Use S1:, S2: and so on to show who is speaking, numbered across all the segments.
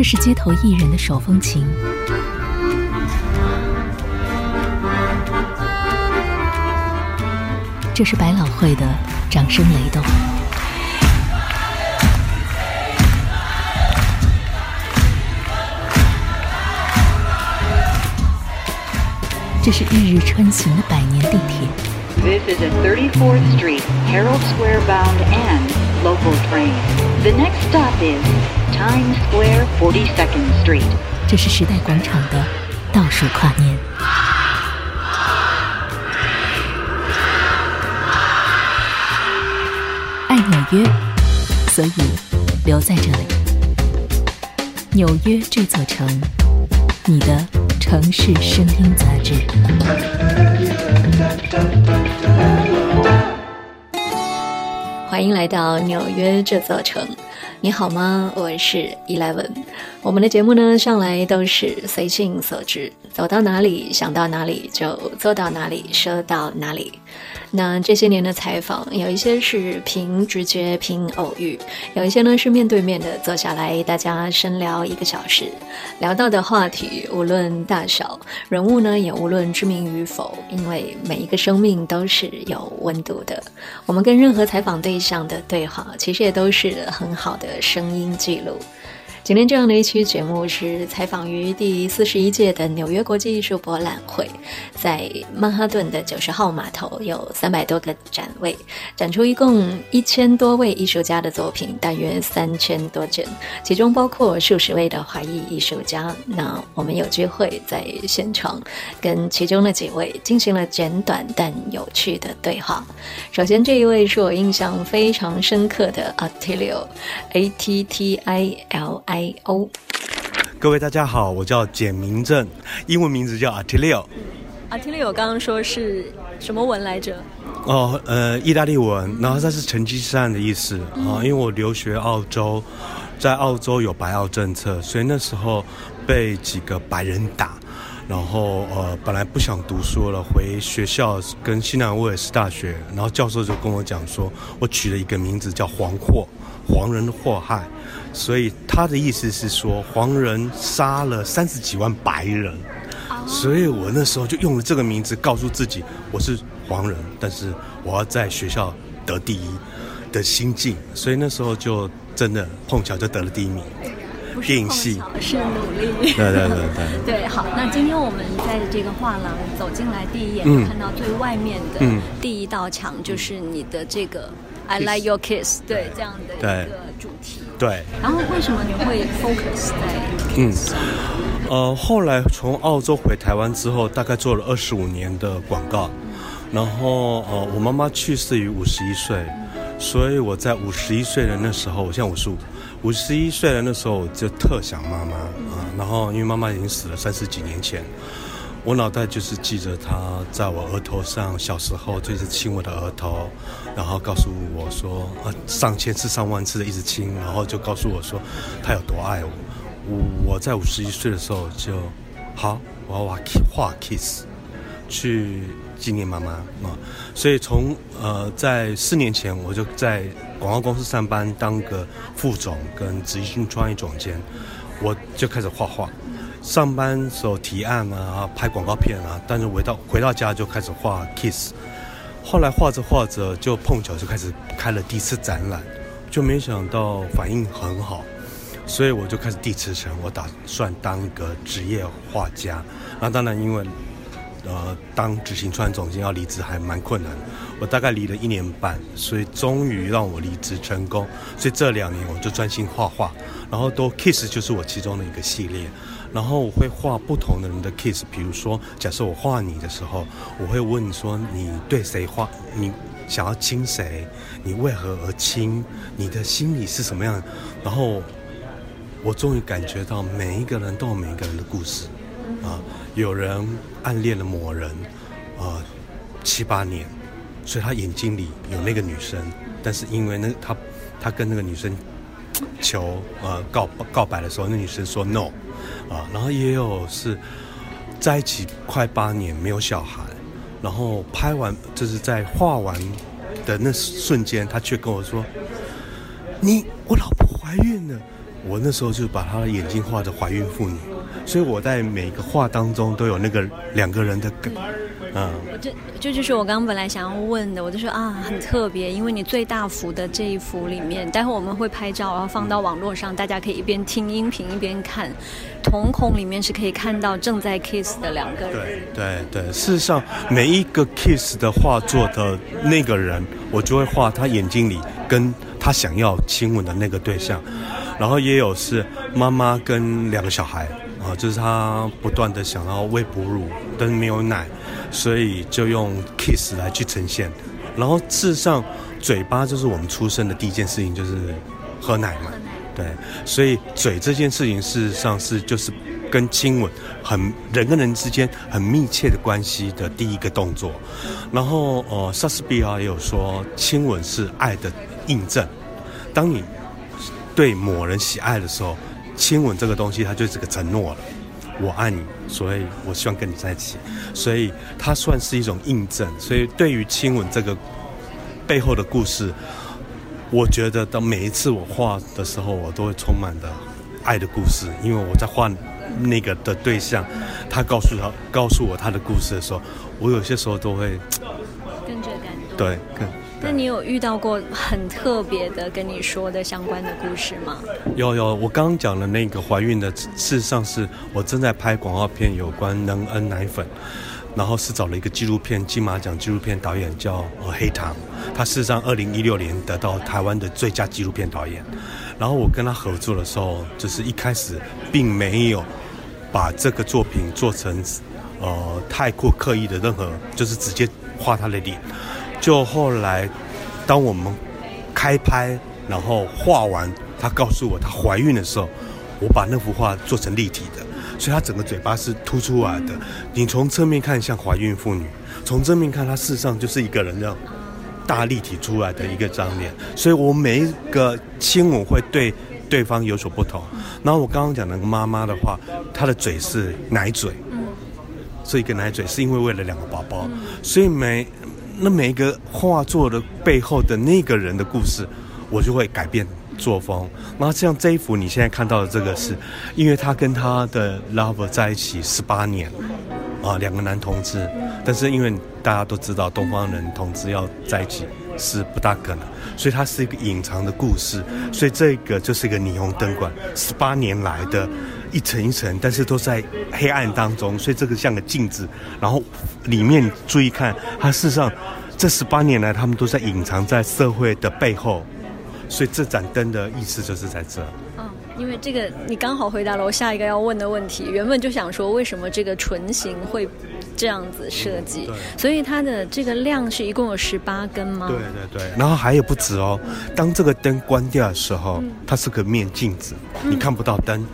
S1: 这是街头艺人的手风琴，这是百老汇的掌声雷动，这是日日穿行的百年地铁。
S2: This is a 34th Street, Herald Square bound and local train. The next stop is Times Square 42nd Street.
S1: 这是时代广场的倒数跨年。爱纽约，所以留在这里。纽约这座城，你的 城市声音杂志。欢迎来到纽约这座城，你好吗？我是 Eleven。我们的节目呢，向来都是随性所致，走到哪里想到哪里就做到哪里，说到哪里。那这些年的采访，有一些是凭直觉、凭偶遇，有一些呢是面对面的坐下来，大家深聊一个小时，聊到的话题无论大小，人物呢也无论知名与否，因为每一个生命都是有温度的。我们跟任何采访对象的对话，其实也都是很好的声音记录。今天这样的一期节目是采访于第四十一届的纽约国际艺术博览会，在曼哈顿的九十号码头有三百多个展位，展出一共一千多位艺术家的作品，大约三千多件，其中包括数十位的华裔艺术家。那我们有机会在现场跟其中的几位进行了简短但有趣的对话。首先这一位是我印象非常深刻的 Attilio，A T T I L。I O，
S3: 各位大家好，我叫简明正，英文名字叫 Attilio。
S1: Attilio 刚刚说是什么文来着？
S3: 哦，呃，意大利文，然后它是成吉思汗的意思啊。因为我留学澳洲，在澳洲有白澳政策，所以那时候被几个白人打，然后呃，本来不想读书了，回学校跟西南威尔士大学，然后教授就跟我讲说，我取了一个名字叫黄祸，黄人的祸害。所以他的意思是说，黄人杀了三十几万白人，所以我那时候就用了这个名字，告诉自己我是黄人，但是我要在学校得第一的心境。所以那时候就真的碰巧就得了第一名。
S1: 电影系是努力。
S3: 对对对对。
S1: 对，好，那今天我们在这个画廊走进来，第一眼就看到最外面的第一道墙，就是你的这个。I like your kiss，对这样的一个主题。
S3: 对。
S1: 然后为什么你会 focus 在？嗯，
S3: 呃，后来从澳洲回台湾之后，大概做了二十五年的广告。然后呃，我妈妈去世于五十一岁，所以我在五十一岁的那时候，我现在五十五，五十一岁的那时候我就特想妈妈啊。然后因为妈妈已经死了三十几年前。我脑袋就是记着他在我额头上，小时候就是亲我的额头，然后告诉我说，啊，上千次、上万次的一直亲，然后就告诉我说，他有多爱我。我我在五十一岁的时候就，好，我要画画 kiss，去纪念妈妈啊。所以从呃在四年前我就在广告公司上班，当个副总跟执行创意总监，我就开始画画。上班时候提案啊，拍广告片啊，但是回到回到家就开始画 kiss，后来画着画着就碰巧就开始开了第一次展览，就没想到反应很好，所以我就开始递辞呈，我打算当一个职业画家。那当然因为，呃，当执行创总监要离职还蛮困难，我大概离了一年半，所以终于让我离职成功。所以这两年我就专心画画，然后都 kiss 就是我其中的一个系列。然后我会画不同的人的 kiss，比如说，假设我画你的时候，我会问说你对谁画，你想要亲谁，你为何而亲，你的心里是什么样？然后我终于感觉到每一个人都有每一个人的故事啊，有人暗恋了某人啊七八年，所以他眼睛里有那个女生，但是因为那他他跟那个女生求呃告告白的时候，那女生说 no。啊，然后也有是在一起快八年没有小孩，然后拍完就是在画完的那瞬间，他却跟我说：“你我老婆怀孕了，我那时候就把他的眼睛画的怀孕妇女，所以我在每个画当中都有那个两个人的梗，嗯，
S4: 我这这就是我刚刚本来想要问的，我就说啊，很特别，因为你最大幅的这一幅里面，待会我们会拍照，然后放到网络上，大家可以一边听音频一边看。瞳孔里面是可以看到正在 kiss 的两个人。
S3: 对对对，事实上每一个 kiss 的画作的那个人，我就会画他眼睛里跟他想要亲吻的那个对象，然后也有是妈妈跟两个小孩啊，就是他不断的想要喂哺乳，但是没有奶，所以就用 kiss 来去呈现。然后事实上，嘴巴就是我们出生的第一件事情，就是喝奶嘛。对，所以嘴这件事情事实上是就是跟亲吻很人跟人之间很密切的关系的第一个动作。然后呃，莎士比亚也有说，亲吻是爱的印证。当你对某人喜爱的时候，亲吻这个东西它就是个承诺了，我爱你，所以我希望跟你在一起。所以它算是一种印证。所以对于亲吻这个背后的故事。我觉得，当每一次我画的时候，我都会充满的爱的故事，因为我在画那个的对象，他告诉他告诉我他的故事的时候，我有些时候都会
S4: 跟着感动。
S3: 对，跟。
S4: 你有遇到过很特别的跟你说的相关的故事吗？
S3: 有有，我刚刚讲的那个怀孕的，事实上是我正在拍广告片，有关能恩奶粉。然后是找了一个纪录片金马奖纪录片导演叫呃黑糖，他事实上二零一六年得到台湾的最佳纪录片导演。然后我跟他合作的时候，就是一开始并没有把这个作品做成呃太过刻意的任何，就是直接画他的脸。就后来当我们开拍，然后画完，他告诉我她怀孕的时候，我把那幅画做成立体的。所以她整个嘴巴是凸出来的，你从侧面看像怀孕妇女，从正面看她事实上就是一个人这样大立体出来的一个张脸。所以我每一个亲吻会对对方有所不同。然后我刚刚讲那个妈妈的话，她的嘴是奶嘴，是一个奶嘴是因为为了两个宝宝，所以每那每一个画作的背后的那个人的故事，我就会改变。作风，那像这一幅你现在看到的这个是，因为他跟他的 lover 在一起十八年，啊，两个男同志，但是因为大家都知道东方人同志要在一起是不大可能，所以它是一个隐藏的故事，所以这个就是一个霓虹灯管，十八年来的一层一层，但是都在黑暗当中，所以这个像个镜子，然后里面注意看，它事实上这十八年来他们都在隐藏在社会的背后。所以这盏灯的意思就是在这。
S4: 嗯，因为这个你刚好回答了我下一个要问的问题。原本就想说，为什么这个唇形会这样子设计？所以它的这个量是一共有十八根吗？
S3: 对对对。然后还有不止哦。当这个灯关掉的时候，它是个面镜子，你看不到灯。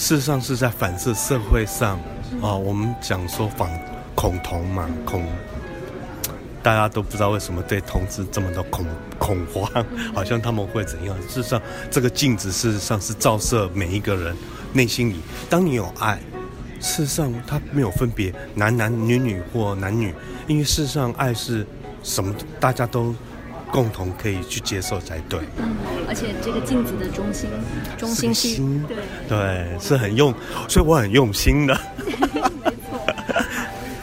S3: 事实上是在反射社会上啊。我们讲说反恐同嘛，恐。大家都不知道为什么对同志这么的恐恐慌，好像他们会怎样？事实上，这个镜子事实上是照射每一个人内心里。当你有爱，事实上它没有分别男男女女或男女，因为事实上爱是什么，大家都共同可以去接受才对。
S4: 嗯，而且这个镜子的中心，中心
S3: 心，对对，是很用，所以我很用心的。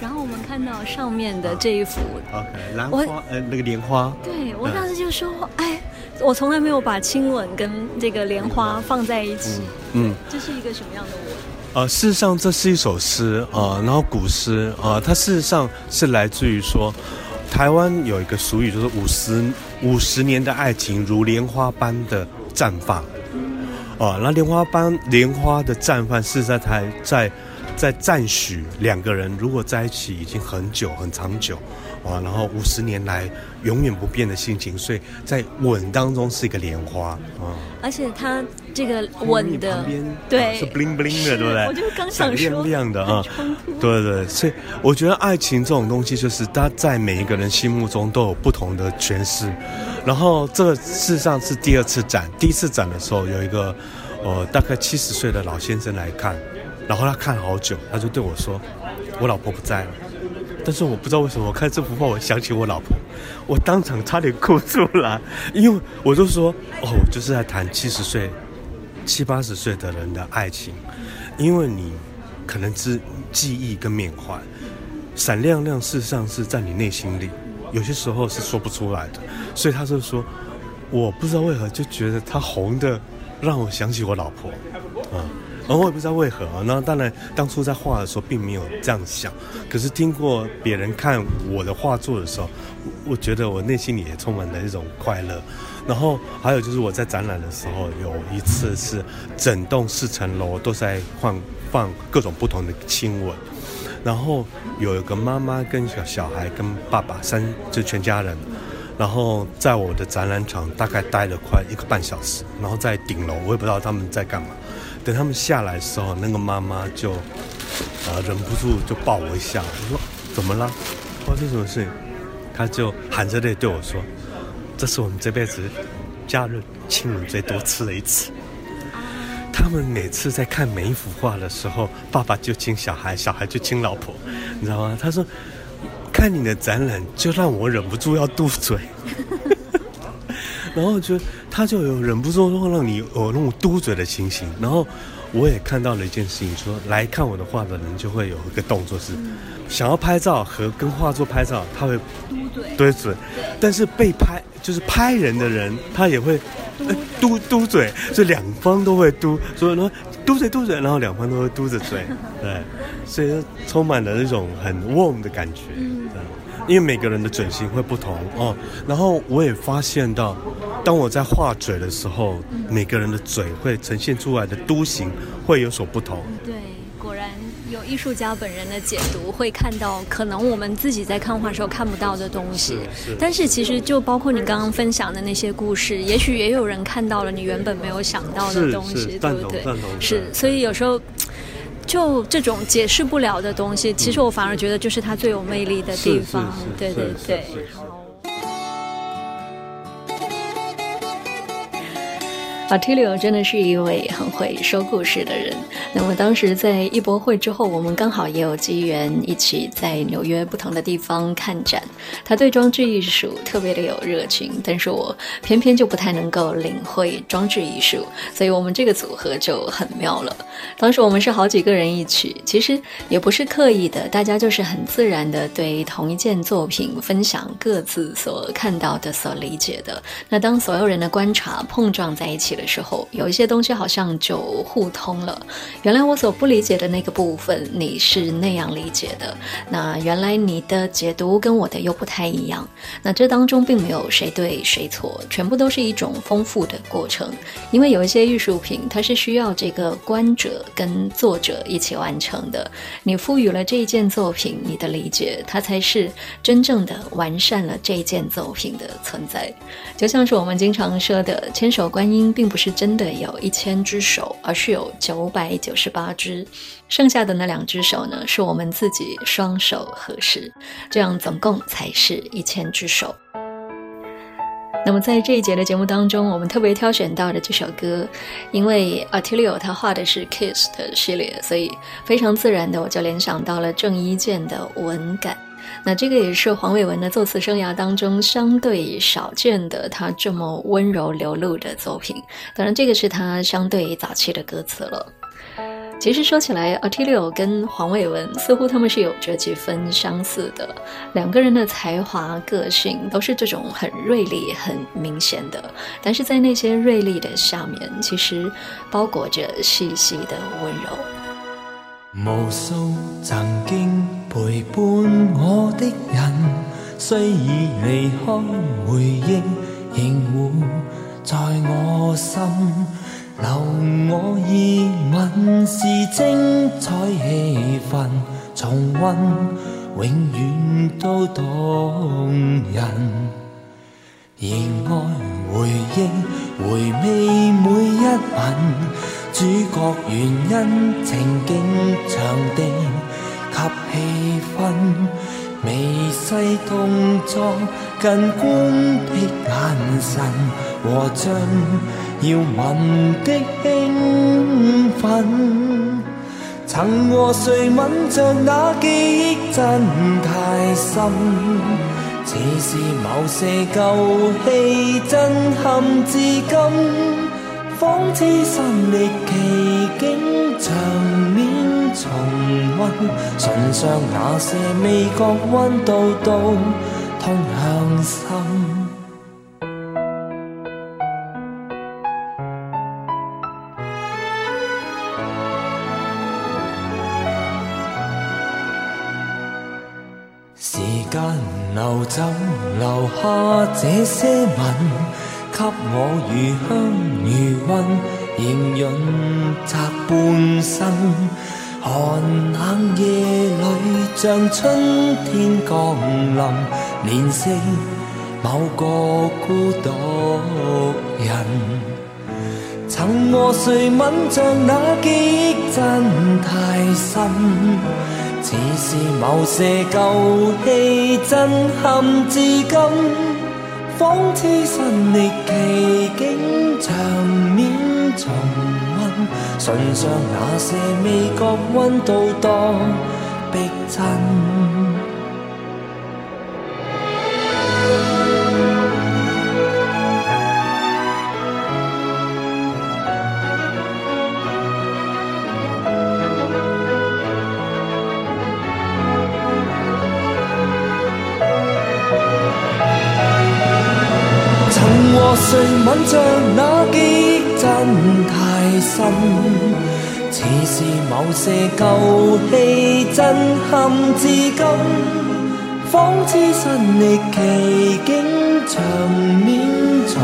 S4: 然后我们看到上面的这一幅
S3: ，OK，兰花，呃，那个莲花。
S4: 对我当时就说，哎，我从来没有把亲吻跟这个莲花放在一起。嗯，这是一个什么样的我？
S3: 呃，事实上这是一首诗啊，然后古诗啊，它事实上是来自于说，台湾有一个俗语，就是五十五十年的爱情如莲花般的绽放。哦，那莲花般莲花的绽放是在台在。在赞许两个人如果在一起已经很久很长久，啊，然后五十年来永远不变的心情，所以在吻当中是一个莲花啊。
S4: 而且它这个吻的对
S3: 是 bling bling 的，对不对？
S4: 我就刚想说
S3: 亮亮的啊，对对。所以我觉得爱情这种东西，就是它在每一个人心目中都有不同的诠释。然后这个事实上是第二次展，第一次展的时候有一个呃大概七十岁的老先生来看。然后他看了好久，他就对我说：“我老婆不在了。”但是我不知道为什么，我看这幅画，我想起我老婆，我当场差点哭出来，因为我就说：“哦，我就是在谈七十岁七八十岁的人的爱情，因为你可能是记忆跟缅怀，闪亮亮，事实上是在你内心里，有些时候是说不出来的。所以他就说，我不知道为何就觉得他红的让我想起我老婆，啊。然后我也不知道为何啊。那当然，当初在画的时候并没有这样想，可是听过别人看我的画作的时候，我觉得我内心里也充满了一种快乐。然后还有就是我在展览的时候，有一次是整栋四层楼都在放放各种不同的亲吻，然后有一个妈妈跟小小孩跟爸爸三就全家人，然后在我的展览场大概待了快一个半小时，然后在顶楼我也不知道他们在干嘛。等他们下来的时候，那个妈妈就，呃，忍不住就抱我一下。我说：“怎么了？发生什么事？”他就含着泪对我说：“这是我们这辈子家人亲吻最多次的一次。他们每次在看每一幅画的时候，爸爸就亲小孩，小孩就亲老婆，你知道吗？”他说：“看你的展览，就让我忍不住要嘟嘴。”然后就他就有忍不住会让你有那种嘟嘴的情形，然后我也看到了一件事情，说来看我的画的人就会有一个动作是，想要拍照和跟画作拍照，他会
S4: 嘟嘴，
S3: 嘟嘴，但是被拍就是拍人的人，他也会嘟嘟嘴，所以两方都会嘟，所以呢嘟嘴嘟嘴，然后两方都会嘟着嘴，对，所以充满了那种很 warm 的感觉。因为每个人的嘴型会不同哦，然后我也发现到，当我在画嘴的时候，每个人的嘴会呈现出来的都型会有所不同。
S4: 对，果然有艺术家本人的解读，会看到可能我们自己在看画时候看不到的东西。
S3: 是。
S4: 但是其实就包括你刚刚分享的那些故事，也许也有人看到了你原本没有想到的东西，对不对？是。所以有时候。就这种解释不了的东西，其实我反而觉得就是它最有魅力的地方。对对对。
S1: A t i l i o 真的是一位很会说故事的人。那么当时在艺博会之后，我们刚好也有机缘一起在纽约不同的地方看展。他对装置艺术特别的有热情，但是我偏偏就不太能够领会装置艺术，所以我们这个组合就很妙了。当时我们是好几个人一起，其实也不是刻意的，大家就是很自然的对同一件作品分享各自所看到的、所理解的。那当所有人的观察碰撞在一起。的时候，有一些东西好像就互通了。原来我所不理解的那个部分，你是那样理解的。那原来你的解读跟我的又不太一样。那这当中并没有谁对谁错，全部都是一种丰富的过程。因为有一些艺术品，它是需要这个观者跟作者一起完成的。你赋予了这一件作品你的理解，它才是真正的完善了这一件作品的存在。就像是我们经常说的，千手观音并。不是真的有一千只手，而是有九百九十八只，剩下的那两只手呢，是我们自己双手合十，这样总共才是一千只手。那么在这一节的节目当中，我们特别挑选到的这首歌，因为 Attilio 他画的是 Kiss 的系列，所以非常自然的我就联想到了郑伊健的文感。那这个也是黄伟文的作词生涯当中相对少见的，他这么温柔流露的作品。当然，这个是他相对早期的歌词了。其实说起来 a t i l i o 跟黄伟文似乎他们是有着几分相似的，两个人的才华、个性都是这种很锐利、很明显的。但是在那些锐利的下面，其实包裹着细细的温柔。
S5: 无数曾经陪伴我的人，虽已离开，回忆仍活在我心。留我热吻是精彩气氛，重温永远都动人。仍爱回忆，回味每一吻。主角原因情景场地及气氛，微细动作近观的眼神和将要吻的兴奋，曾和谁吻着那记忆真太深，似是某些旧戏震撼至今。仿似身歷奇景，場面重溫，唇上那些味覺溫度都通向心。時間流走，留下這些吻，給我如香如溫，營潤窄半生。寒冷夜裏，像春天降臨，憐惜某個孤獨人。曾和誰吻着那記憶真太深。似是某些舊戲震撼至今，仿似身历奇境，场面重温，唇上那些味觉温度多逼真。吻着那記憶真太深，似是某些舊戲震撼至今，仿似身歷奇景，場面重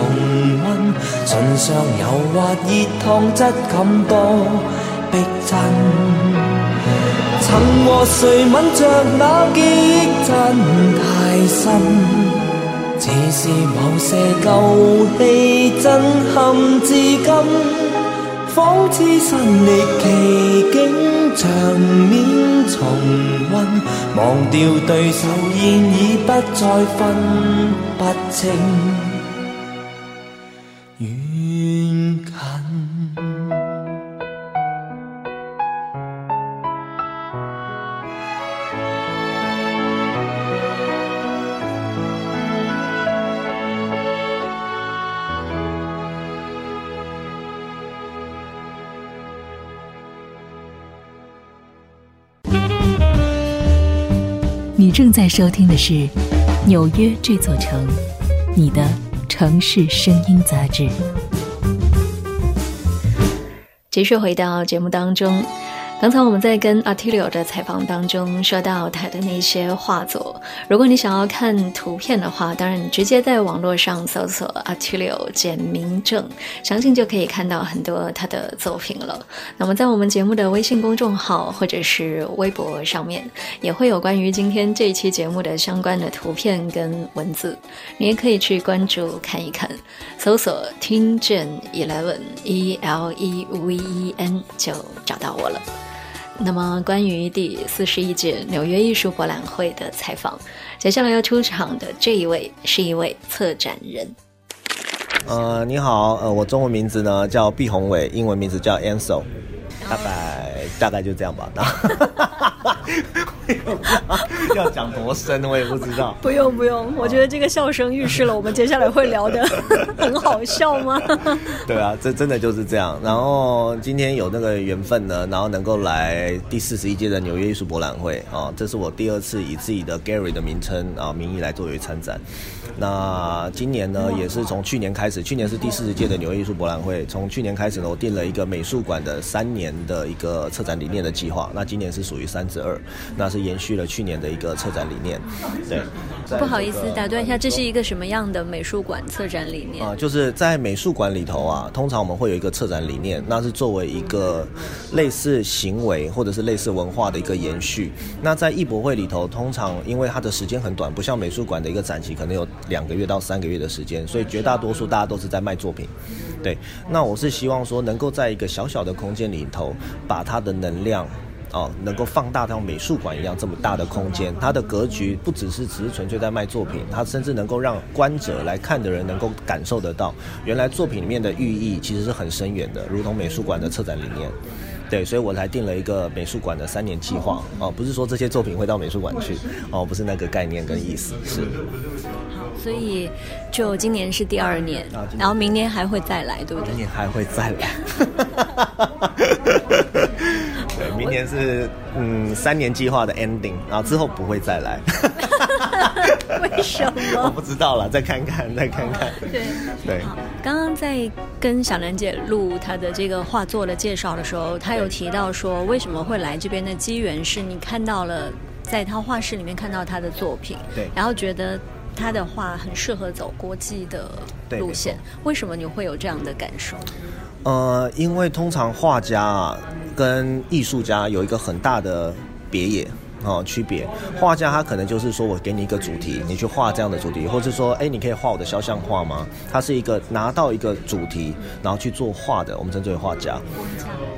S5: 溫，唇上柔滑熱燙質感多逼真。曾和誰吻着那記憶真太深。似是某些旧戏震撼至今，仿似身历奇境，場面重温，忘掉对手现已不再分不清。
S6: 在收听的是《纽约这座城》，你的城市声音杂志。
S1: 继续回到节目当中。刚才我们在跟 Attilio 的采访当中说到他的那些画作，如果你想要看图片的话，当然你直接在网络上搜索 Attilio 简明正，相信就可以看到很多他的作品了。那么在我们节目的微信公众号或者是微博上面，也会有关于今天这一期节目的相关的图片跟文字，你也可以去关注看一看，搜索听见 Eleven E L E V E N 就找到我了。那么，关于第四十一届纽约艺术博览会的采访，接下来要出场的这一位是一位策展人。
S7: 呃，你好，呃，我中文名字呢叫毕宏伟，英文名字叫 Ansel，大概大概就这样吧。要讲多深，我也不知道。
S4: 不用不用，我觉得这个笑声预示了我们接下来会聊的 很好笑吗？
S7: 对啊，这真的就是这样。然后今天有那个缘分呢，然后能够来第四十一届的纽约艺术博览会啊，这是我第二次以自己的 Gary 的名称啊名义来作为参展。那今年呢，也是从去年开始，去年是第四十届的纽约艺术博览会，从去年开始呢，我定了一个美术馆的三年的一个策展理念的计划。那今年是属于三之二，那是延续了去年的一个策展理念。对，
S4: 不好意思打断一下，这是一个什么样的美术馆策展理念
S7: 啊？就是在美术馆里头啊，通常我们会有一个策展理念，那是作为一个类似行为或者是类似文化的一个延续。那在艺博会里头，通常因为它的时间很短，不像美术馆的一个展期可能有。两个月到三个月的时间，所以绝大多数大家都是在卖作品。对，那我是希望说，能够在一个小小的空间里头，把它的能量，哦，能够放大到美术馆一样这么大的空间。它的格局不只是只是纯粹在卖作品，它甚至能够让观者来看的人能够感受得到，原来作品里面的寓意其实是很深远的，如同美术馆的策展理念。对，所以我才定了一个美术馆的三年计划。哦，不是说这些作品会到美术馆去，哦，不是那个概念跟意思，是。
S4: 好。所以就今年是第二年然后明年还会再来，对不对
S7: 明？年还会再来。对，明年是嗯三年计划的 ending，然后之后不会再来。
S4: 为什么
S7: 我
S4: 么？
S7: 不知道了，再看看，再看看。
S4: 对。
S7: 对，
S4: 好，刚刚在跟小兰姐录她的这个画作的介绍的时候，她有提到说，为什么会来这边的机缘是你看到了在她画室里面看到她的作品，
S7: 对
S4: 然后觉得她的画很适合走国际的路线。为什么你会有这样的感受？
S7: 呃，因为通常画家啊跟艺术家有一个很大的别野。哦，区别。画家他可能就是说我给你一个主题，你去画这样的主题，或者说，哎，你可以画我的肖像画吗？他是一个拿到一个主题，然后去做画的，我们称之为画家。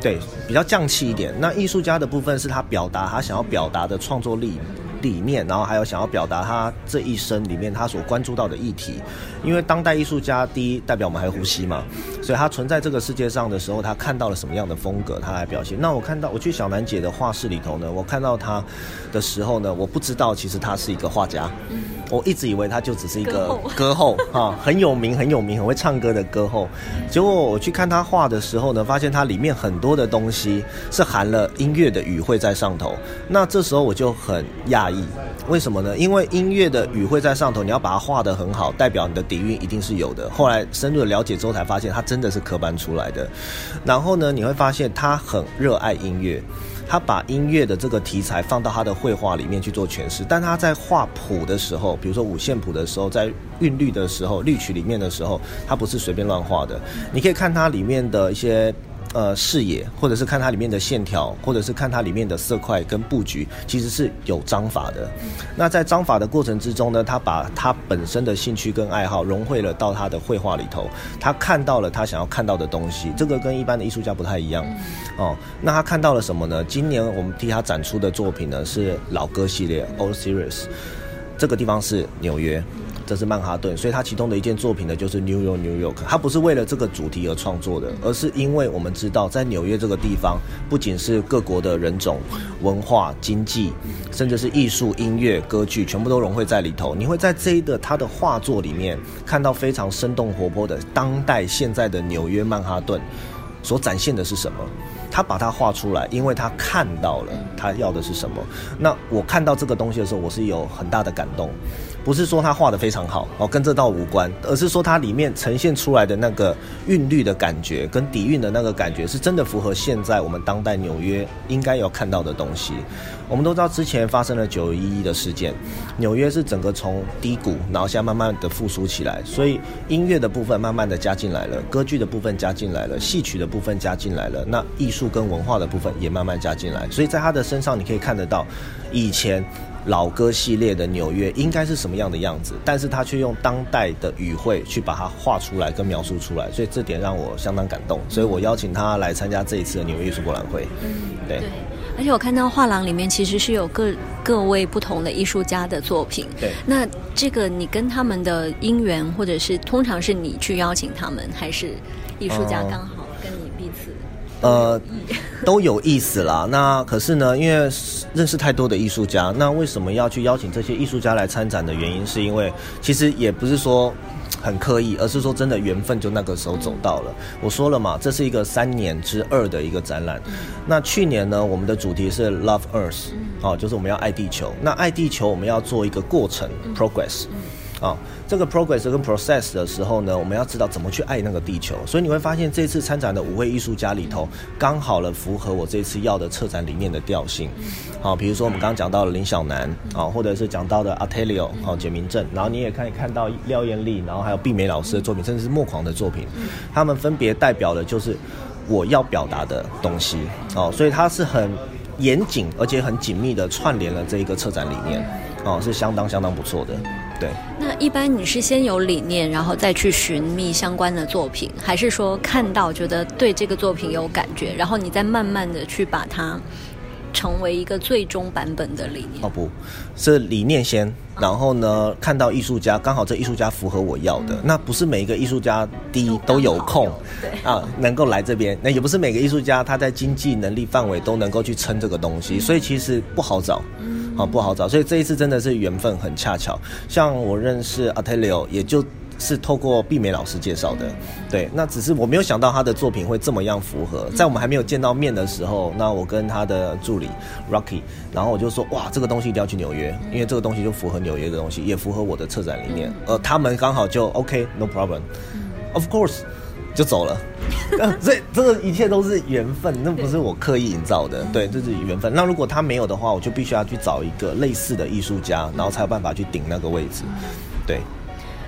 S7: 对，比较匠气一点。那艺术家的部分是他表达他想要表达的创作力理念，然后还有想要表达他这一生里面他所关注到的议题。因为当代艺术家，第一代表我们还呼吸嘛，所以他存在这个世界上的时候，他看到了什么样的风格，他来表现。那我看到我去小南姐的画室里头呢，我看到他的时候呢，我不知道其实他是一个画家，我一直以为他就只是一个
S4: 歌后
S7: 歌后啊，很有名、很有名、很会唱歌的歌后。结果我去看他画的时候呢，发现它里面很多的东西是含了音乐的语汇在上头。那这时候我就很讶异，为什么呢？因为音乐的语汇在上头，你要把它画得很好，代表你的底蕴一定是有的。后来深入的了解之后，才发现他真的是科班出来的。然后呢，你会发现他很热爱音乐。他把音乐的这个题材放到他的绘画里面去做诠释，但他在画谱的时候，比如说五线谱的时候，在韵律的时候、律曲里面的时候，他不是随便乱画的。你可以看它里面的一些呃视野，或者是看它里面的线条，或者是看它里面的色块跟布局，其实是有章法的。那在章法的过程之中呢，他把他本身的兴趣跟爱好融汇了到他的绘画里头，他看到了他想要看到的东西，这个跟一般的艺术家不太一样。哦，那他看到了什么呢？今年我们替他展出的作品呢是老歌系列 Old Series，这个地方是纽约。这是曼哈顿，所以他其中的一件作品呢，就是 New York New York。他不是为了这个主题而创作的，而是因为我们知道，在纽约这个地方，不仅是各国的人种、文化、经济，甚至是艺术、音乐、歌剧，全部都融汇在里头。你会在这一个他的画作里面看到非常生动活泼的当代现在的纽约曼哈顿所展现的是什么？他把它画出来，因为他看到了他要的是什么。那我看到这个东西的时候，我是有很大的感动。不是说他画的非常好哦，跟这道无关，而是说它里面呈现出来的那个韵律的感觉，跟底蕴的那个感觉，是真的符合现在我们当代纽约应该要看到的东西。我们都知道之前发生了九一一的事件，纽约是整个从低谷，然后现在慢慢的复苏起来，所以音乐的部分慢慢的加进来了，歌剧的部分加进来了，戏曲的部分加进来了，那艺术跟文化的部分也慢慢加进来，所以在他的身上你可以看得到以前。老歌系列的纽约应该是什么样的样子，但是他却用当代的语汇去把它画出来跟描述出来，所以这点让我相当感动，所以我邀请他来参加这一次的纽约艺术博览会。嗯
S4: 对，而且我看到画廊里面其实是有各各位不同的艺术家的作品。
S7: 对
S4: 那这个你跟他们的姻缘，或者是通常是你去邀请他们，还是艺术家
S7: 哦
S4: 刚好？
S7: 呃，都有意思啦。那可是呢，因为认识太多的艺术家，那为什么要去邀请这些艺术家来参展的原因，是因为其实也不是说很刻意，而是说真的缘分就那个时候走到了。我说了嘛，这是一个三年之二的一个展览。那去年呢，我们的主题是 Love Earth，哦，就是我们要爱地球。那爱地球，我们要做一个过程 progress。啊、这个 progress 跟 process 的时候呢，我们要知道怎么去爱那个地球。所以你会发现，这次参展的五位艺术家里头，刚好了符合我这次要的策展理念的调性。好、比如说我们刚刚讲到了林小南啊、或者是讲到的 Atelio 哦简明正，然后你也可以看到廖艳丽，然后还有毕美老师的作品，甚至是莫狂的作品，他们分别代表的就是我要表达的东西。哦，所以它是很严谨而且很紧密的串联了这一个策展理念哦，是相当相当不错的，对。
S4: 那一般你是先有理念，然后再去寻觅相关的作品，还是说看到觉得对这个作品有感觉，然后你再慢慢的去把它成为一个最终版本的理念？
S7: 哦不，是理念先，然后呢，看到艺术家，刚好这艺术家符合我要的。那不是每一个艺术家第一都有空，
S4: 对
S7: 啊，能够来这边。那也不是每个艺术家他在经济能力范围都能够去撑这个东西，所以其实不好找。啊，不好找。所以这一次真的是缘分很恰巧。像我认识 Atelio，也就是透过毕美老师介绍的。对，那只是我没有想到他的作品会这么样符合。在我们还没有见到面的时候，那我跟他的助理 Rocky，然后我就说，哇，这个东西一定要去纽约，因为这个东西就符合纽约的东西，也符合我的策展理念。呃，他们刚好就 OK，no problem，of course。就走了，所以这个一切都是缘分，那不是我刻意营造的，对，这是缘分。那如果他没有的话，我就必须要去找一个类似的艺术家，然后才有办法去顶那个位置，对。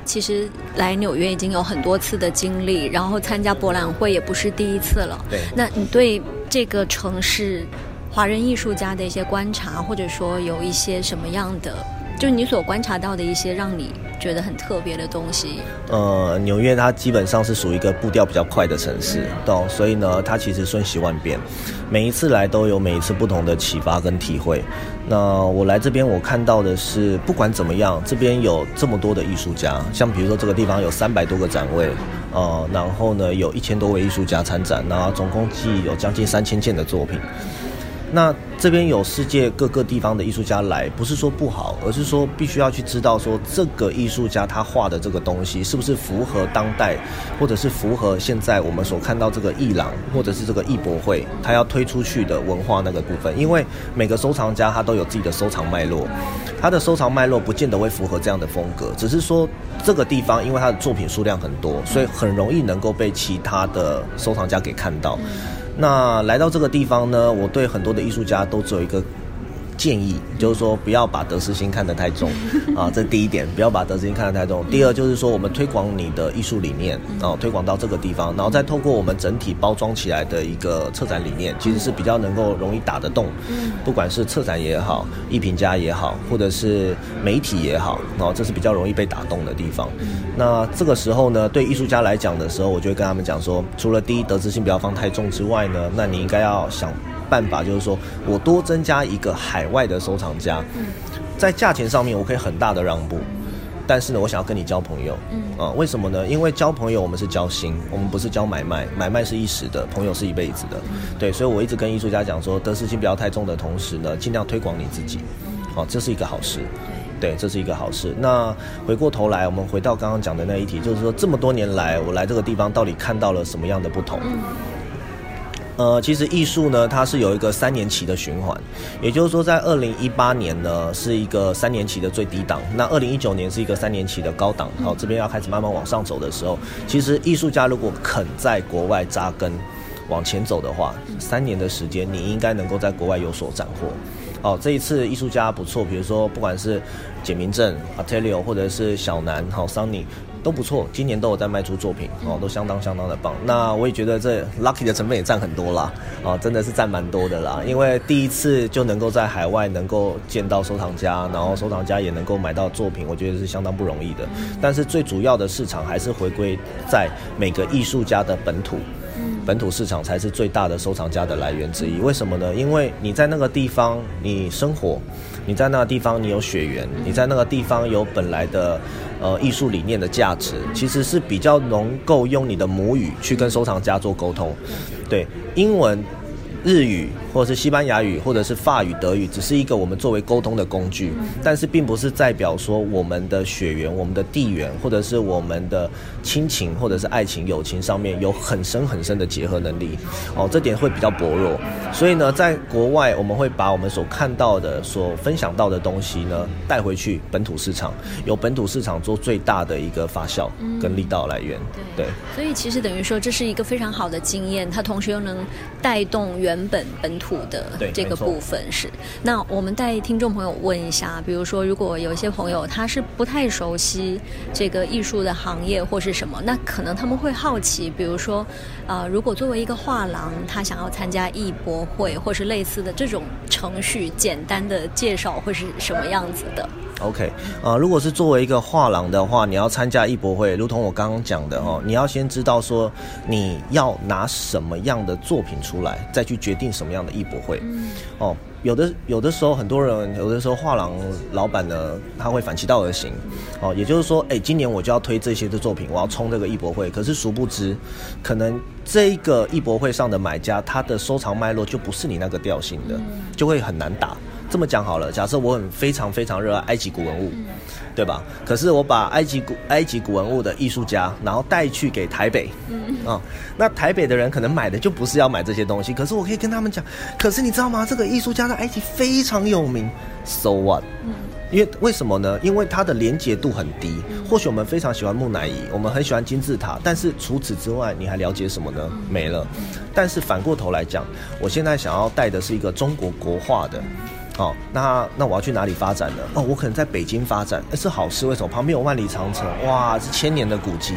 S4: 其实来纽约已经有很多次的经历，然后参加博览会也不是第一次了。
S7: 对，
S4: 那你对这个城市华人艺术家的一些观察，或者说有一些什么样的，就你所观察到的一些让你。觉得很特别的东西。
S7: 呃，纽约它基本上是属于一个步调比较快的城市，懂？所以呢，它其实瞬息万变，每一次来都有每一次不同的启发跟体会。那我来这边，我看到的是，不管怎么样，这边有这么多的艺术家，像比如说这个地方有三百多个展位，呃，然后呢，有一千多位艺术家参展，那总共计有将近三千件的作品。那这边有世界各个地方的艺术家来，不是说不好，而是说必须要去知道说这个艺术家他画的这个东西是不是符合当代，或者是符合现在我们所看到这个艺廊或者是这个艺博会他要推出去的文化那个部分。因为每个收藏家他都有自己的收藏脉络，他的收藏脉络不见得会符合这样的风格，只是说这个地方因为他的作品数量很多，所以很容易能够被其他的收藏家给看到。那来到这个地方呢，我对很多的艺术家都只有一个。建议就是说，不要把得失心看得太重 啊，这第一点，不要把得失心看得太重。第二就是说，我们推广你的艺术理念啊，推广到这个地方，然后再透过我们整体包装起来的一个策展理念，其实是比较能够容易打得动。不管是策展也好，艺评家也好，或者是媒体也好，然后这是比较容易被打动的地方。那这个时候呢，对艺术家来讲的时候，我就会跟他们讲说，除了第一得失心不要放太重之外呢，那你应该要想。办法就是说，我多增加一个海外的收藏家，在价钱上面我可以很大的让步，但是呢，我想要跟你交朋友，啊，为什么呢？因为交朋友我们是交心，我们不是交买卖，买卖是一时的，朋友是一辈子的，对，所以我一直跟艺术家讲说，得失心不要太重的同时呢，尽量推广你自己，好，这是一个好事，对，这是一个好事。那回过头来，我们回到刚刚讲的那一题，就是说这么多年来，我来这个地方到底看到了什么样的不同？呃，其实艺术呢，它是有一个三年期的循环，也就是说，在二零一八年呢是一个三年期的最低档，那二零一九年是一个三年期的高档，好，这边要开始慢慢往上走的时候，其实艺术家如果肯在国外扎根往前走的话，三年的时间你应该能够在国外有所斩获。哦，这一次艺术家不错，比如说不管是简明正、Atelio 或者是小南、好 Sunny。都不错，今年都有在卖出作品哦，都相当相当的棒。那我也觉得这 Lucky 的成分也占很多啦，哦，真的是占蛮多的啦。因为第一次就能够在海外能够见到收藏家，然后收藏家也能够买到作品，我觉得是相当不容易的。但是最主要的市场还是回归在每个艺术家的本土，本土市场才是最大的收藏家的来源之一。为什么呢？因为你在那个地方你生活，你在那个地方你有血缘，你在那个地方有本来的。呃，艺术理念的价值其实是比较能够用你的母语去跟收藏家做沟通，对英文。日语或者是西班牙语或者是法语、德语，只是一个我们作为沟通的工具，但是并不是代表说我们的血缘、我们的地缘，或者是我们的亲情或者是爱情、友情上面有很深很深的结合能力。哦，这点会比较薄弱。所以呢，在国外我们会把我们所看到的、所分享到的东西呢带回去本土市场，由本土市场做最大的一个发酵跟力道来源。对，
S4: 所以其实等于说这是一个非常好的经验，它同时又能带动。原本本土的这个部分是，那我们带听众朋友问一下，比如说，如果有一些朋友他是不太熟悉这个艺术的行业或是什么，那可能他们会好奇，比如说，呃，如果作为一个画廊，他想要参加艺博会或是类似的这种程序，简单的介绍会是什么样子的
S7: ？OK，啊，如果是作为一个画廊的话，你要参加艺博会，如同我刚刚讲的哦，你要先知道说你要拿什么样的作品出来，再去决定什么样的艺博会。哦，有的有的时候很多人，有的时候画廊老板呢，他会反其道而行。哦，也就是说，哎，今年我就要推这些的作品，我要冲这个艺博会。可是殊不知，可能这个艺博会上的买家，他的收藏脉络就不是你那个调性的，就会很难打。这么讲好了，假设我很非常非常热爱埃及古文物，对吧？可是我把埃及古埃及古文物的艺术家，然后带去给台北，啊、那台北的人可能买的就不是要买这些东西，可是我可以跟他们讲，可是你知道吗？这个艺术家在埃及非常有名，so what？因为为什么呢？因为它的连结度很低。或许我们非常喜欢木乃伊，我们很喜欢金字塔，但是除此之外，你还了解什么呢？没了。但是反过头来讲，我现在想要带的是一个中国国画的。哦，那那我要去哪里发展呢？哦，我可能在北京发展，哎，是好事。为什么？旁边有万里长城，哇，是千年的古迹，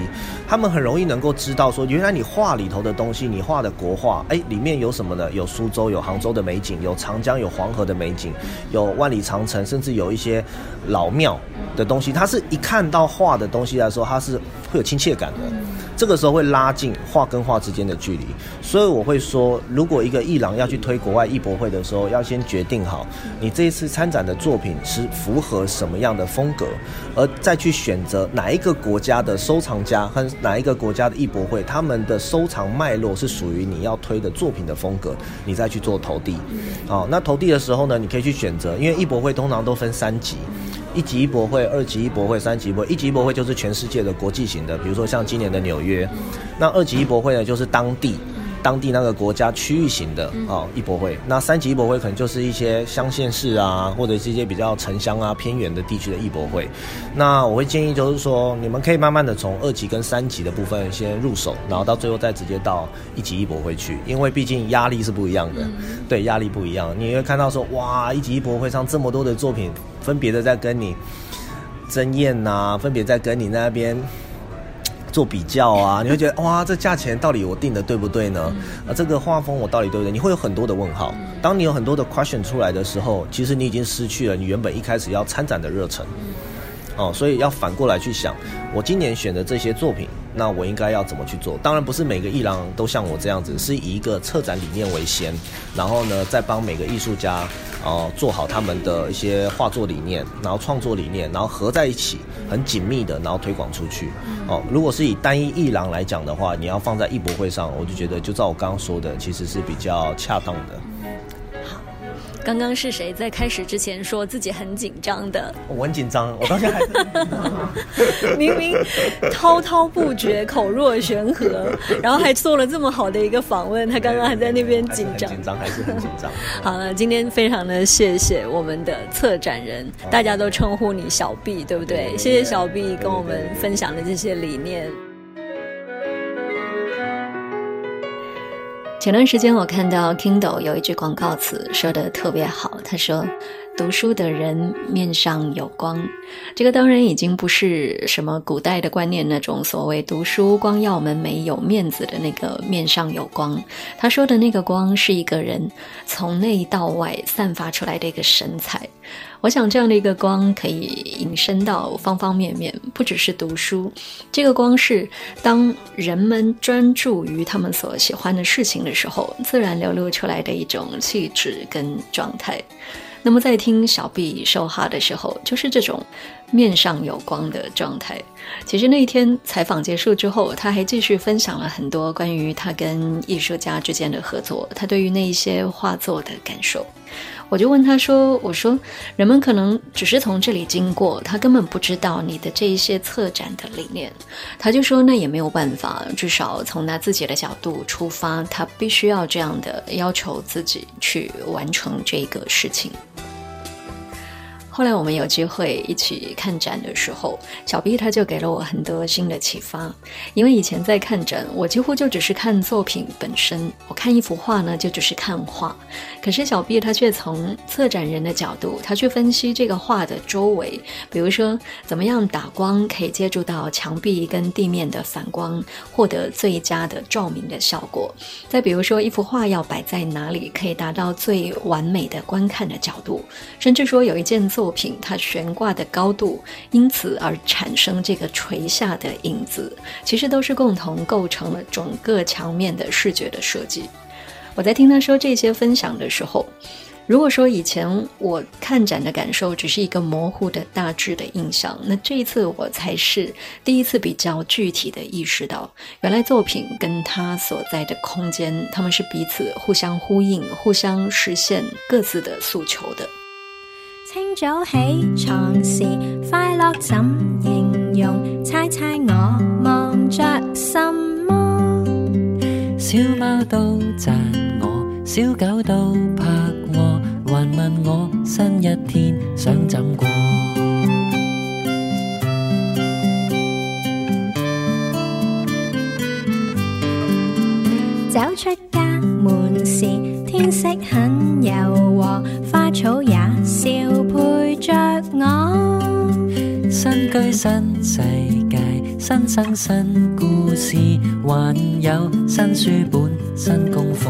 S7: 他们很容易能够知道说，原来你画里头的东西，你画的国画，哎，里面有什么呢？有苏州，有杭州的美景，有长江，有黄河的美景，有万里长城，甚至有一些老庙的东西。他是一看到画的东西来说，他是会有亲切感的。这个时候会拉近画跟画之间的距离，所以我会说，如果一个艺廊要去推国外艺博会的时候，要先决定好你这一次参展的作品是符合什么样的风格，而再去选择哪一个国家的收藏家和哪一个国家的艺博会，他们的收藏脉络是属于你要推的作品的风格，你再去做投递。好，那投递的时候呢，你可以去选择，因为艺博会通常都分三级。一级艺博会、二级艺博会、三级艺博会。一级艺博会就是全世界的国际型的，比如说像今年的纽约。那二级艺博会呢，就是当地当地那个国家区域型的啊一博会。那三级一博会可能就是一些乡县市啊，或者是一些比较城乡啊偏远的地区的艺博会。那我会建议就是说，你们可以慢慢的从二级跟三级的部分先入手，然后到最后再直接到一级一博会去，因为毕竟压力是不一样的。对，压力不一样，你会看到说，哇，一级一博会上这么多的作品，分别的在跟你争艳呐、分别在跟你那边做比较啊，你会觉得哇，这价钱到底我定的对不对呢？啊，这个画风我到底对不对？你会有很多的问号。当你有很多的 question 出来的时候，其实你已经失去了你原本一开始要参展的热忱。哦，所以要反过来去想，我今年选的这些作品，那我应该要怎么去做？当然不是每个艺廊都像我这样子，是以一个策展理念为先，然后呢，再帮每个艺术家哦、做好他们的一些画作理念，然后创作理念，然后合在一起，很紧密的，然后推广出去。哦，如果是以单一艺廊来讲的话，你要放在艺博会上，我就觉得就照我刚刚说的，其实是比较恰当的。
S4: 刚刚是谁在开始之前说自己很紧张的？
S7: 我很紧张，我到现在还是。
S4: 明明滔滔不绝、口若悬河，然后还做了这么好的一个访问，他刚刚还在那边紧张。
S7: 紧张，还是很紧张。
S4: 好了，今天非常的谢谢我们的策展人，大家都称呼你小 B，对不对？谢谢小 B 跟我们分享的这些理念。
S1: 前段时间我看到 Kindle 有一句广告词说的特别好，他说：“读书的人面上有光。”这个当然已经不是什么古代的观念那种所谓读书光耀门楣有面子的那个面上有光。他说的那个光是一个人从内到外散发出来的一个神采。我想这样的一个光可以引申到方方面面，不只是读书。这个光是当人们专注于他们所喜欢的事情的时候，自然流露出来的一种气质跟状态。那么在听小 B 说话的时候，就是这种面上有光的状态。其实那一天采访结束之后，他还继续分享了很多关于他跟艺术家之间的合作，他对于那一些画作的感受。我就问他说：“我说，人们可能只是从这里经过，他根本不知道你的这一些策展的理念。”他就说：“那也没有办法，至少从他自己的角度出发，他必须要这样的要求自己去完成这个事情。”后来我们有机会一起看展的时候，小 B 他就给了我很多新的启发。因为以前在看展，我几乎就只是看作品本身，我看一幅画呢，就只是看画。可是小 B 他却从策展人的角度，他去分析这个画的周围，比如说怎么样打光可以接触到墙壁跟地面的反光，获得最佳的照明的效果。再比如说一幅画要摆在哪里，可以达到最完美的观看的角度，甚至说有一件作作品它悬挂的高度，因此而产生这个垂下的影子，其实都是共同构成了整个墙面的视觉的设计。我在听他说这些分享的时候，如果说以前我看展的感受只是一个模糊的大致的印象，那这一次我才是第一次比较具体的意识到，原来作品跟它所在的空间，他们是彼此互相呼应、互相实现各自的诉求的。
S8: 清早起床时，快乐怎形容？猜猜我望着什么？
S9: 小貓都讚我，小狗都拍我，還問我新一天想怎過。
S8: 走出家門時，天色很柔和，花草也笑陪着我。
S9: 新居新世界，新生新故事，還有新書本新功課。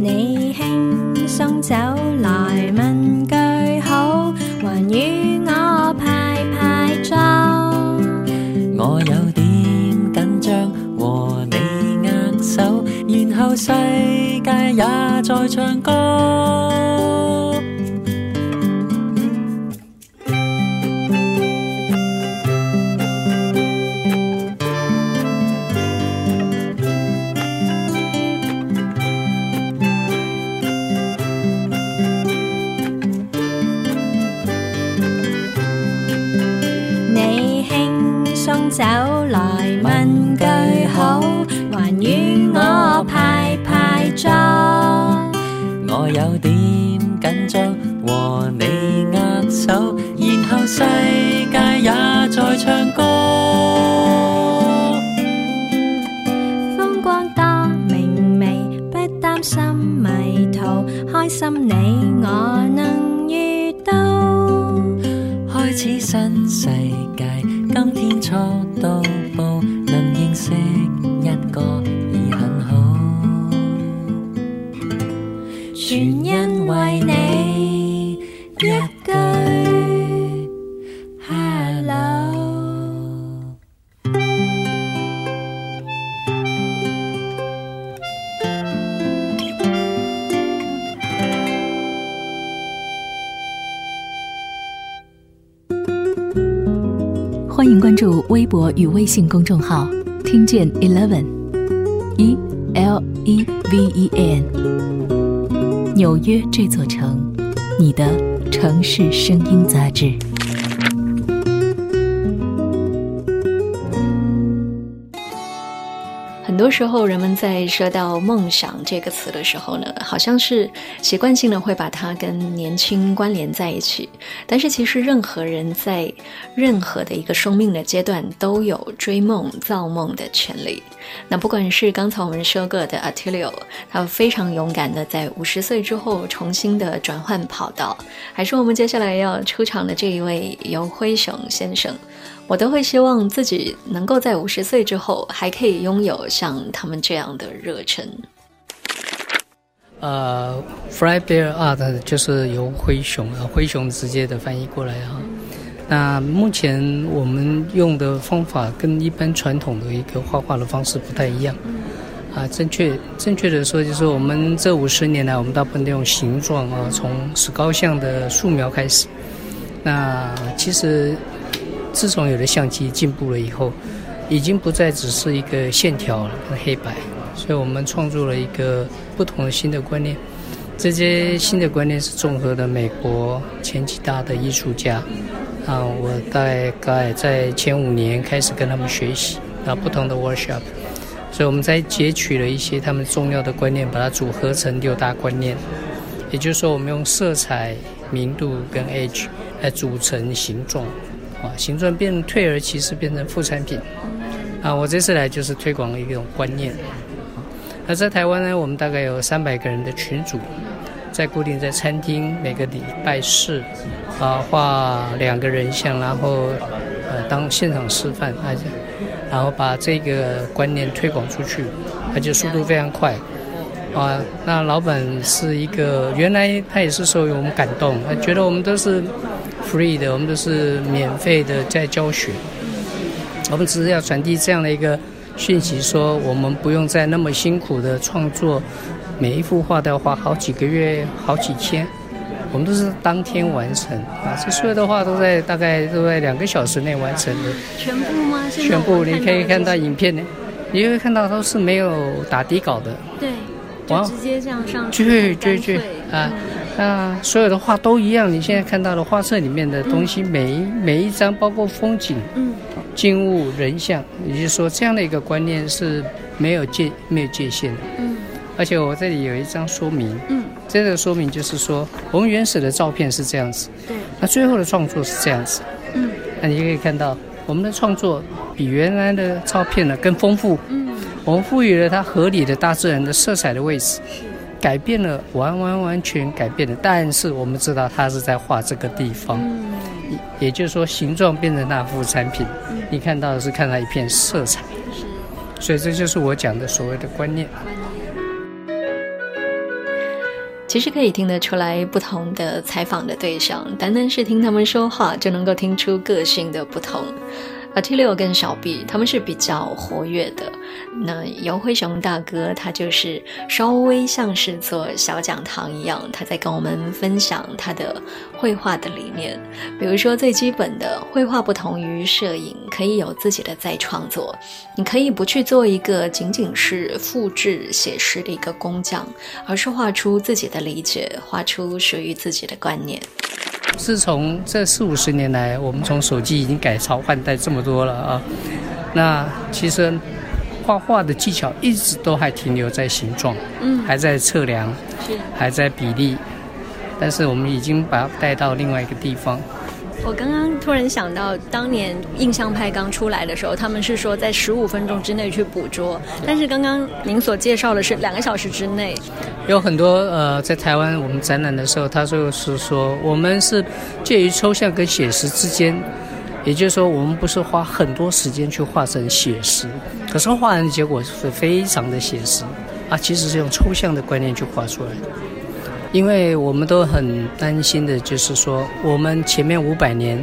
S8: 你輕鬆走來問句好，還與我排排坐。
S9: 我有世界也在唱歌。
S6: 见 Eleven”，e l e v e n，纽约这座城，你的城市声音杂志。
S1: 很多时候，人们在说到“梦想”这个词的时候呢，好像是习惯性的会把它跟年轻关联在一起。但是，其实任何人在任何的一个生命的阶段都有追梦、造梦的权利。那不管是刚才我们说过的 Attilio，他非常勇敢的在五十岁之后重新的转换跑道，还是我们接下来要出场的这一位尤辉雄先生。我都会希望自己能够在五十岁之后还可以拥有像他们这样的热忱。
S10: 呃，Fly Bear Art 就是由灰熊啊，灰熊直接的翻译过来哈。那目前我们用的方法跟一般传统的一个画画的方式不太一样啊。正确正确的说，就是我们这五十年来，我们大部分都用形状啊，从石膏像的素描开始。那其实。自从有了相机进步了以后，已经不再只是一个线条了，黑白，所以我们创作了一个不同的新的观念。这些新的观念是综合的美国前几大的艺术家啊，我大概在前五年开始跟他们学习啊，不同的 workshop，所以我们在截取了一些他们重要的观念，把它组合成六大观念。也就是说，我们用色彩、明度跟 edge 来组成形状。形状变退而其次变成副产品，啊，我这次来就是推广一种观念。那在台湾呢，我们大概有三百个人的群组，在固定在餐厅每个礼拜四，啊，画两个人像，然后呃当现场示范，而且然后把这个观念推广出去，而且速度非常快。啊，那老板是一个原来他也是受我们感动，他觉得我们都是。Free 的，我们都是免费的在教学。我们只是要传递这样的一个讯息，说我们不用再那么辛苦的创作，每一幅画都要花好几个月、好几天。我们都是当天完成啊，这所有的话都在大概都在两个小时内完成的。
S4: 全部吗？
S10: 全部，你可以看到影片呢，你会看到都是没有打底稿的。
S4: 对。就直接这样上去。
S10: 对对对，啊。那所有的画都一样，你现在看到的画册里面的东西，每一每一张，包括风景、
S4: 嗯。
S10: 静物、人像，也就是说，这样的一个观念是没有界没有界限的。
S4: 嗯。
S10: 而且我这里有一张说明，
S4: 嗯，
S10: 这个说明就是说，我们原始的照片是这样子，
S4: 对，
S10: 那最后的创作是这样子，
S4: 嗯，
S10: 那你就可以看到我们的创作比原来的照片呢更丰富，
S4: 嗯，
S10: 我们赋予了它合理的大自然的色彩的位置，改变了完完完全改变了，但是我们知道他是在画这个地方，也就是说形状变成那副产品，你看到的是看到一片色彩，所以这就是我讲的所谓的观念。
S1: 其实可以听得出来，不同的采访的对象，单单是听他们说话，就能够听出个性的不同。阿 T 六跟小 B 他们是比较活跃的，那尤辉雄大哥他就是稍微像是做小讲堂一样，他在跟我们分享他的绘画的理念。比如说最基本的绘画不同于摄影，可以有自己的再创作，你可以不去做一个仅仅是复制写实的一个工匠，而是画出自己的理解，画出属于自己的观念。
S10: 自从这四五十年来，我们从手机已经改朝换代这么多了啊，那其实画画的技巧一直都还停留在形状，
S4: 嗯
S10: 还在测量，
S4: 是
S10: 还在比例，但是我们已经把它带到另外一个地方。
S4: 我刚刚突然想到，当年印象派刚出来的时候，他们是说在十五分钟之内去捕捉，但是刚刚您所介绍的是两个小时之内。
S10: 有很多呃，在台湾我们展览的时候，他就是说我们是介于抽象跟写实之间，也就是说我们不是花很多时间去画成写实，可是画完的结果是非常的写实啊，其实是用抽象的观念去画出来的。因为我们都很担心的，就是说我们前面五百年，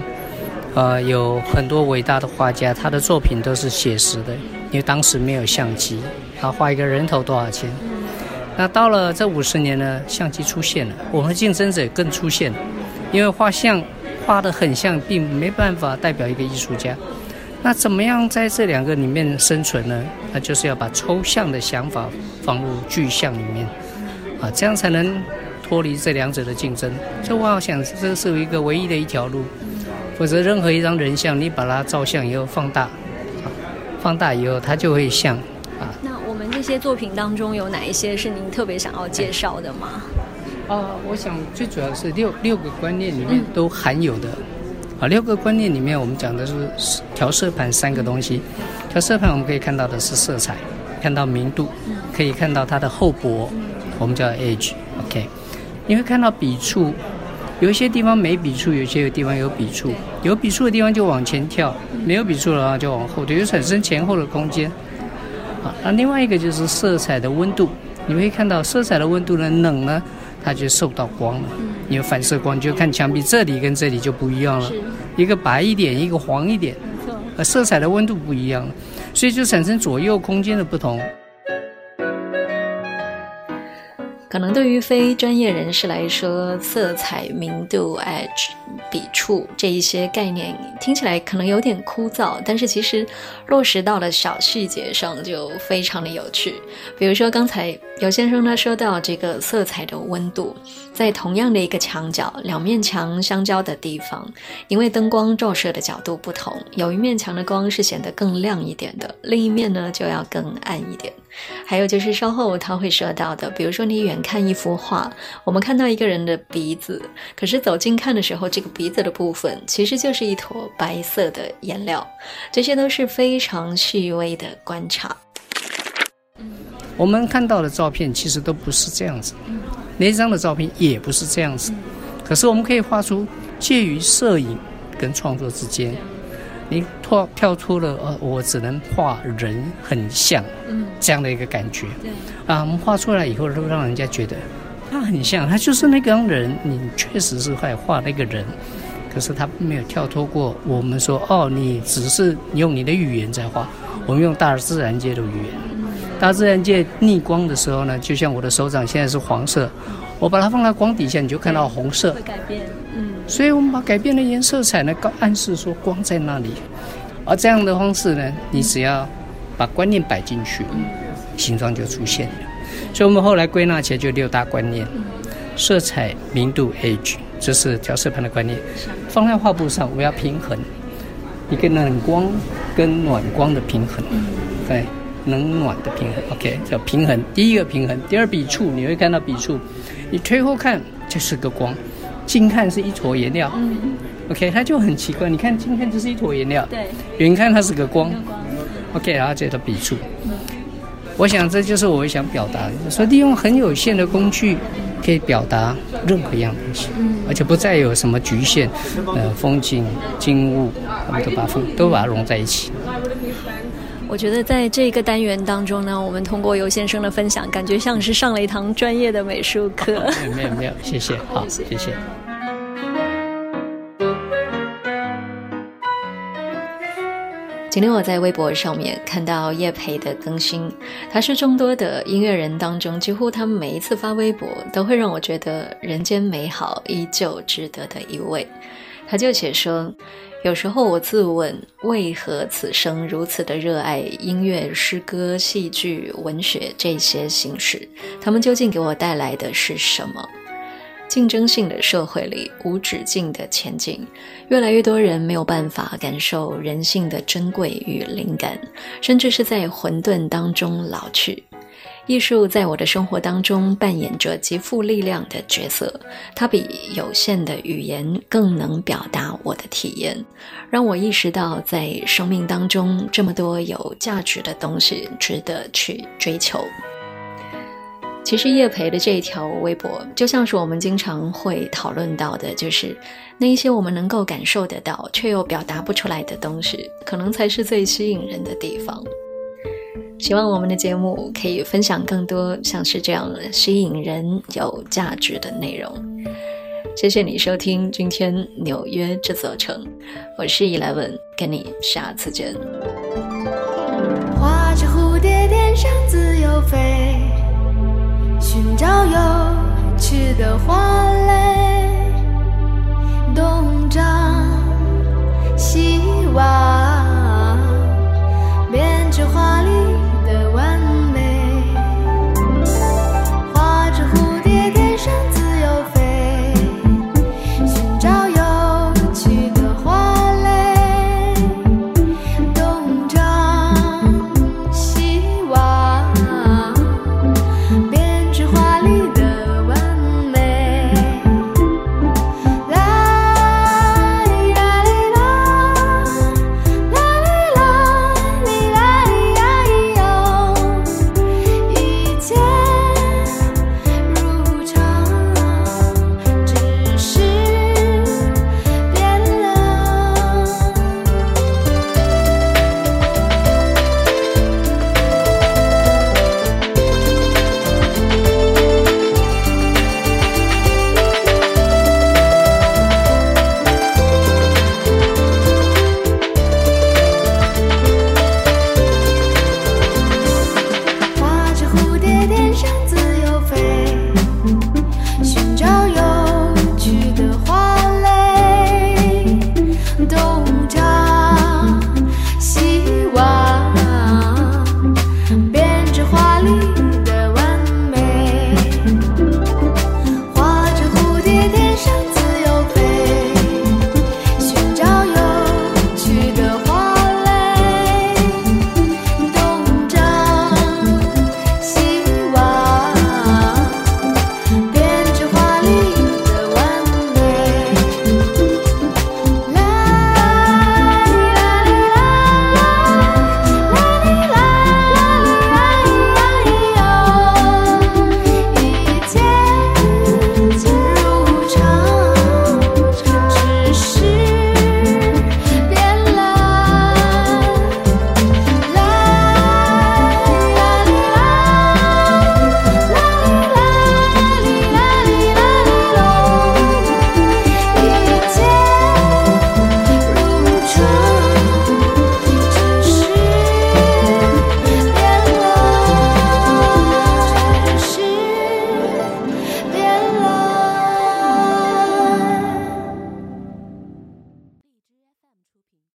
S10: 呃，有很多伟大的画家，他的作品都是写实的，因为当时没有相机，他画一个人头多少钱？那到了这五十年呢，相机出现了，我们的竞争者更出现了，因为画像画得很像，并没办法代表一个艺术家。那怎么样在这两个里面生存呢？那就是要把抽象的想法放入具象里面，啊，这样才能脱离这两者的竞争。这我好想，这是一个唯一的一条路，否则任何一张人像，你把它照相以后放大，啊，放大以后它就会像。
S4: 那我们这些作品当中有哪一些是您特别想要介绍的吗？
S10: 啊，我想最主要是六六个观念里面都含有的。啊，六个观念里面，我们讲的是调色盘三个东西。调色盘我们可以看到的是色彩，看到明度，可以看到它的厚薄，我们叫 age，OK。你会看到笔触，有一些地方没笔触，有些地方有笔触，有笔触的地方就往前跳，没有笔触的话就往后退，就产生前后的空间。啊，那另外一个就是色彩的温度，你会看到色彩的温度呢，冷呢，它就受到光了，你有反射光，就看墙壁这里跟这里就不一样了，一个白一点，一个黄一点，呃，色彩的温度不一样了，所以就产生左右空间的不同。
S1: 可能对于非专业人士来说，色彩、明度、edge、笔触这一些概念听起来可能有点枯燥，但是其实落实到了小细节上就非常的有趣。比如说刚才有先生他说到这个色彩的温度，在同样的一个墙角，两面墙相交的地方，因为灯光照射的角度不同，有一面墙的光是显得更亮一点的，另一面呢就要更暗一点。还有就是稍后他会说到的，比如说你远看一幅画，我们看到一个人的鼻子，可是走近看的时候，这个鼻子的部分其实就是一坨白色的颜料，这些都是非常细微的观察。
S10: 我们看到的照片其实都不是这样子，那张的照片也不是这样子，可是我们可以画出介于摄影跟创作之间。你跳跳出了呃，我只能画人很像，
S4: 嗯，
S10: 这样的一个感觉。
S4: 对，
S10: 啊，我们画出来以后，都让人家觉得他很像，他就是那个人。你确实是在画那个人，可是他没有跳脱过我们说哦，你只是用你的语言在画，我们用大自然界的语言。大自然界逆光的时候呢，就像我的手掌现在是黄色，我把它放在光底下，你就看到红色
S4: 会。改变，嗯，
S10: 所以我们把改变的颜色彩呢，告暗示说光在那里，而这样的方式呢，你只要把观念摆进去，形状就出现了。所以我们后来归纳起来就六大观念。色彩明度 H，这是调色盘的观念。放在画布上，我要平衡一个冷光跟暖光的平衡，对，冷暖的平衡。OK，叫平衡。第一个平衡，第二笔触，你会看到笔触，你推后看就是个光，近看是一坨颜料。OK，它就很奇怪，你看今天就是一坨颜料，
S4: 对，
S10: 远看它是个光。OK，然后接着笔触。我想这就是我想表达的，说利用很有限的工具，可以表达任何一样东西，而且不再有什么局限，呃，风景、景物，我们都把风都把它融在一起。
S4: 我觉得在这个单元当中呢，我们通过尤先生的分享，感觉像是上了一堂专业的美术课。
S10: 没有没有，谢谢，好，谢谢。
S1: 今天我在微博上面看到叶培的更新，他是众多的音乐人当中，几乎他们每一次发微博都会让我觉得人间美好依旧值得的一位。他就写说，有时候我自问，为何此生如此的热爱音乐、诗歌、戏剧、文学这些形式？他们究竟给我带来的是什么？竞争性的社会里，无止境的前进，越来越多人没有办法感受人性的珍贵与灵感，甚至是在混沌当中老去。艺术在我的生活当中扮演着极富力量的角色，它比有限的语言更能表达我的体验，让我意识到在生命当中这么多有价值的东西值得去追求。其实叶培的这一条微博，就像是我们经常会讨论到的，就是那一些我们能够感受得到却又表达不出来的东西，可能才是最吸引人的地方。希望我们的节目可以分享更多像是这样吸引人、有价值的内容。谢谢你收听今天纽约这座城，我是 Eleven，跟你下次见。
S11: 画着蝴蝶，天上自由飞。寻找有趣的花蕾东张西望。